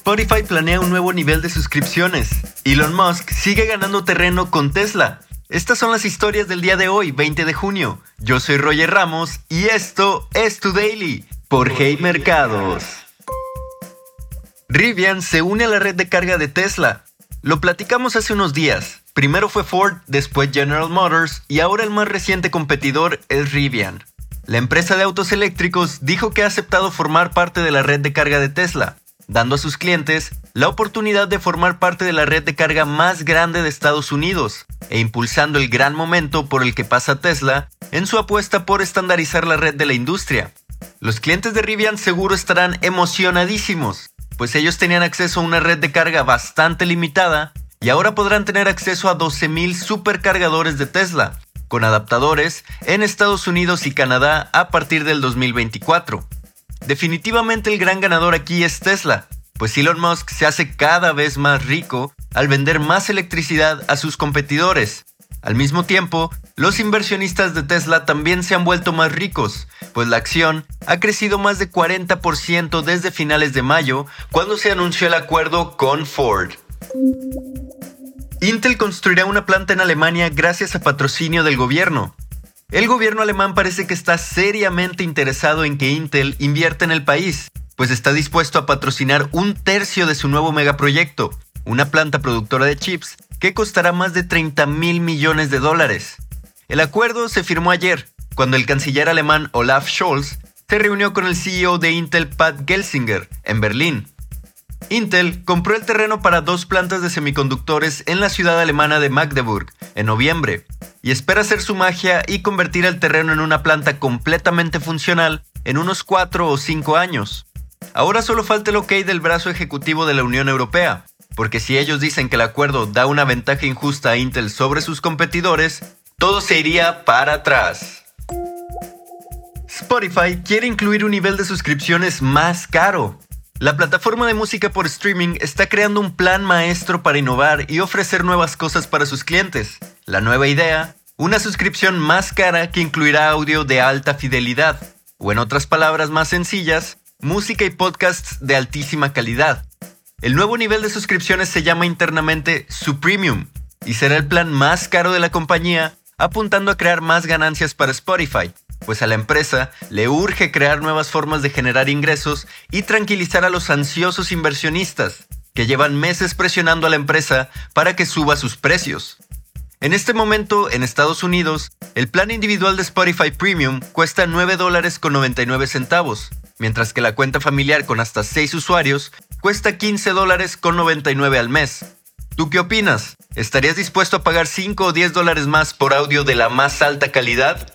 Spotify planea un nuevo nivel de suscripciones. Elon Musk sigue ganando terreno con Tesla. Estas son las historias del día de hoy, 20 de junio. Yo soy Roger Ramos y esto es Tu Daily por Hey Mercados. Rivian se une a la red de carga de Tesla. Lo platicamos hace unos días. Primero fue Ford, después General Motors y ahora el más reciente competidor es Rivian. La empresa de autos eléctricos dijo que ha aceptado formar parte de la red de carga de Tesla, dando a sus clientes la oportunidad de formar parte de la red de carga más grande de Estados Unidos e impulsando el gran momento por el que pasa Tesla en su apuesta por estandarizar la red de la industria. Los clientes de Rivian seguro estarán emocionadísimos, pues ellos tenían acceso a una red de carga bastante limitada y ahora podrán tener acceso a 12.000 supercargadores de Tesla, con adaptadores en Estados Unidos y Canadá a partir del 2024. Definitivamente el gran ganador aquí es Tesla, pues Elon Musk se hace cada vez más rico al vender más electricidad a sus competidores. Al mismo tiempo, los inversionistas de Tesla también se han vuelto más ricos, pues la acción ha crecido más de 40% desde finales de mayo, cuando se anunció el acuerdo con Ford. Intel construirá una planta en Alemania gracias a patrocinio del gobierno. El gobierno alemán parece que está seriamente interesado en que Intel invierta en el país, pues está dispuesto a patrocinar un tercio de su nuevo megaproyecto, una planta productora de chips que costará más de 30 mil millones de dólares. El acuerdo se firmó ayer, cuando el canciller alemán Olaf Scholz se reunió con el CEO de Intel Pat Gelsinger en Berlín Intel compró el terreno para dos plantas de semiconductores en la ciudad alemana de Magdeburg en noviembre y espera hacer su magia y convertir el terreno en una planta completamente funcional en unos 4 o 5 años. Ahora solo falta el ok del brazo ejecutivo de la Unión Europea, porque si ellos dicen que el acuerdo da una ventaja injusta a Intel sobre sus competidores, todo se iría para atrás. Spotify quiere incluir un nivel de suscripciones más caro, la plataforma de música por streaming está creando un plan maestro para innovar y ofrecer nuevas cosas para sus clientes. La nueva idea, una suscripción más cara que incluirá audio de alta fidelidad, o en otras palabras más sencillas, música y podcasts de altísima calidad. El nuevo nivel de suscripciones se llama internamente Supremium y será el plan más caro de la compañía, apuntando a crear más ganancias para Spotify pues a la empresa le urge crear nuevas formas de generar ingresos y tranquilizar a los ansiosos inversionistas, que llevan meses presionando a la empresa para que suba sus precios. En este momento, en Estados Unidos, el plan individual de Spotify Premium cuesta 9 dólares con 99 centavos, mientras que la cuenta familiar con hasta 6 usuarios cuesta 15 dólares con 99 al mes. ¿Tú qué opinas? ¿Estarías dispuesto a pagar 5 o 10 dólares más por audio de la más alta calidad?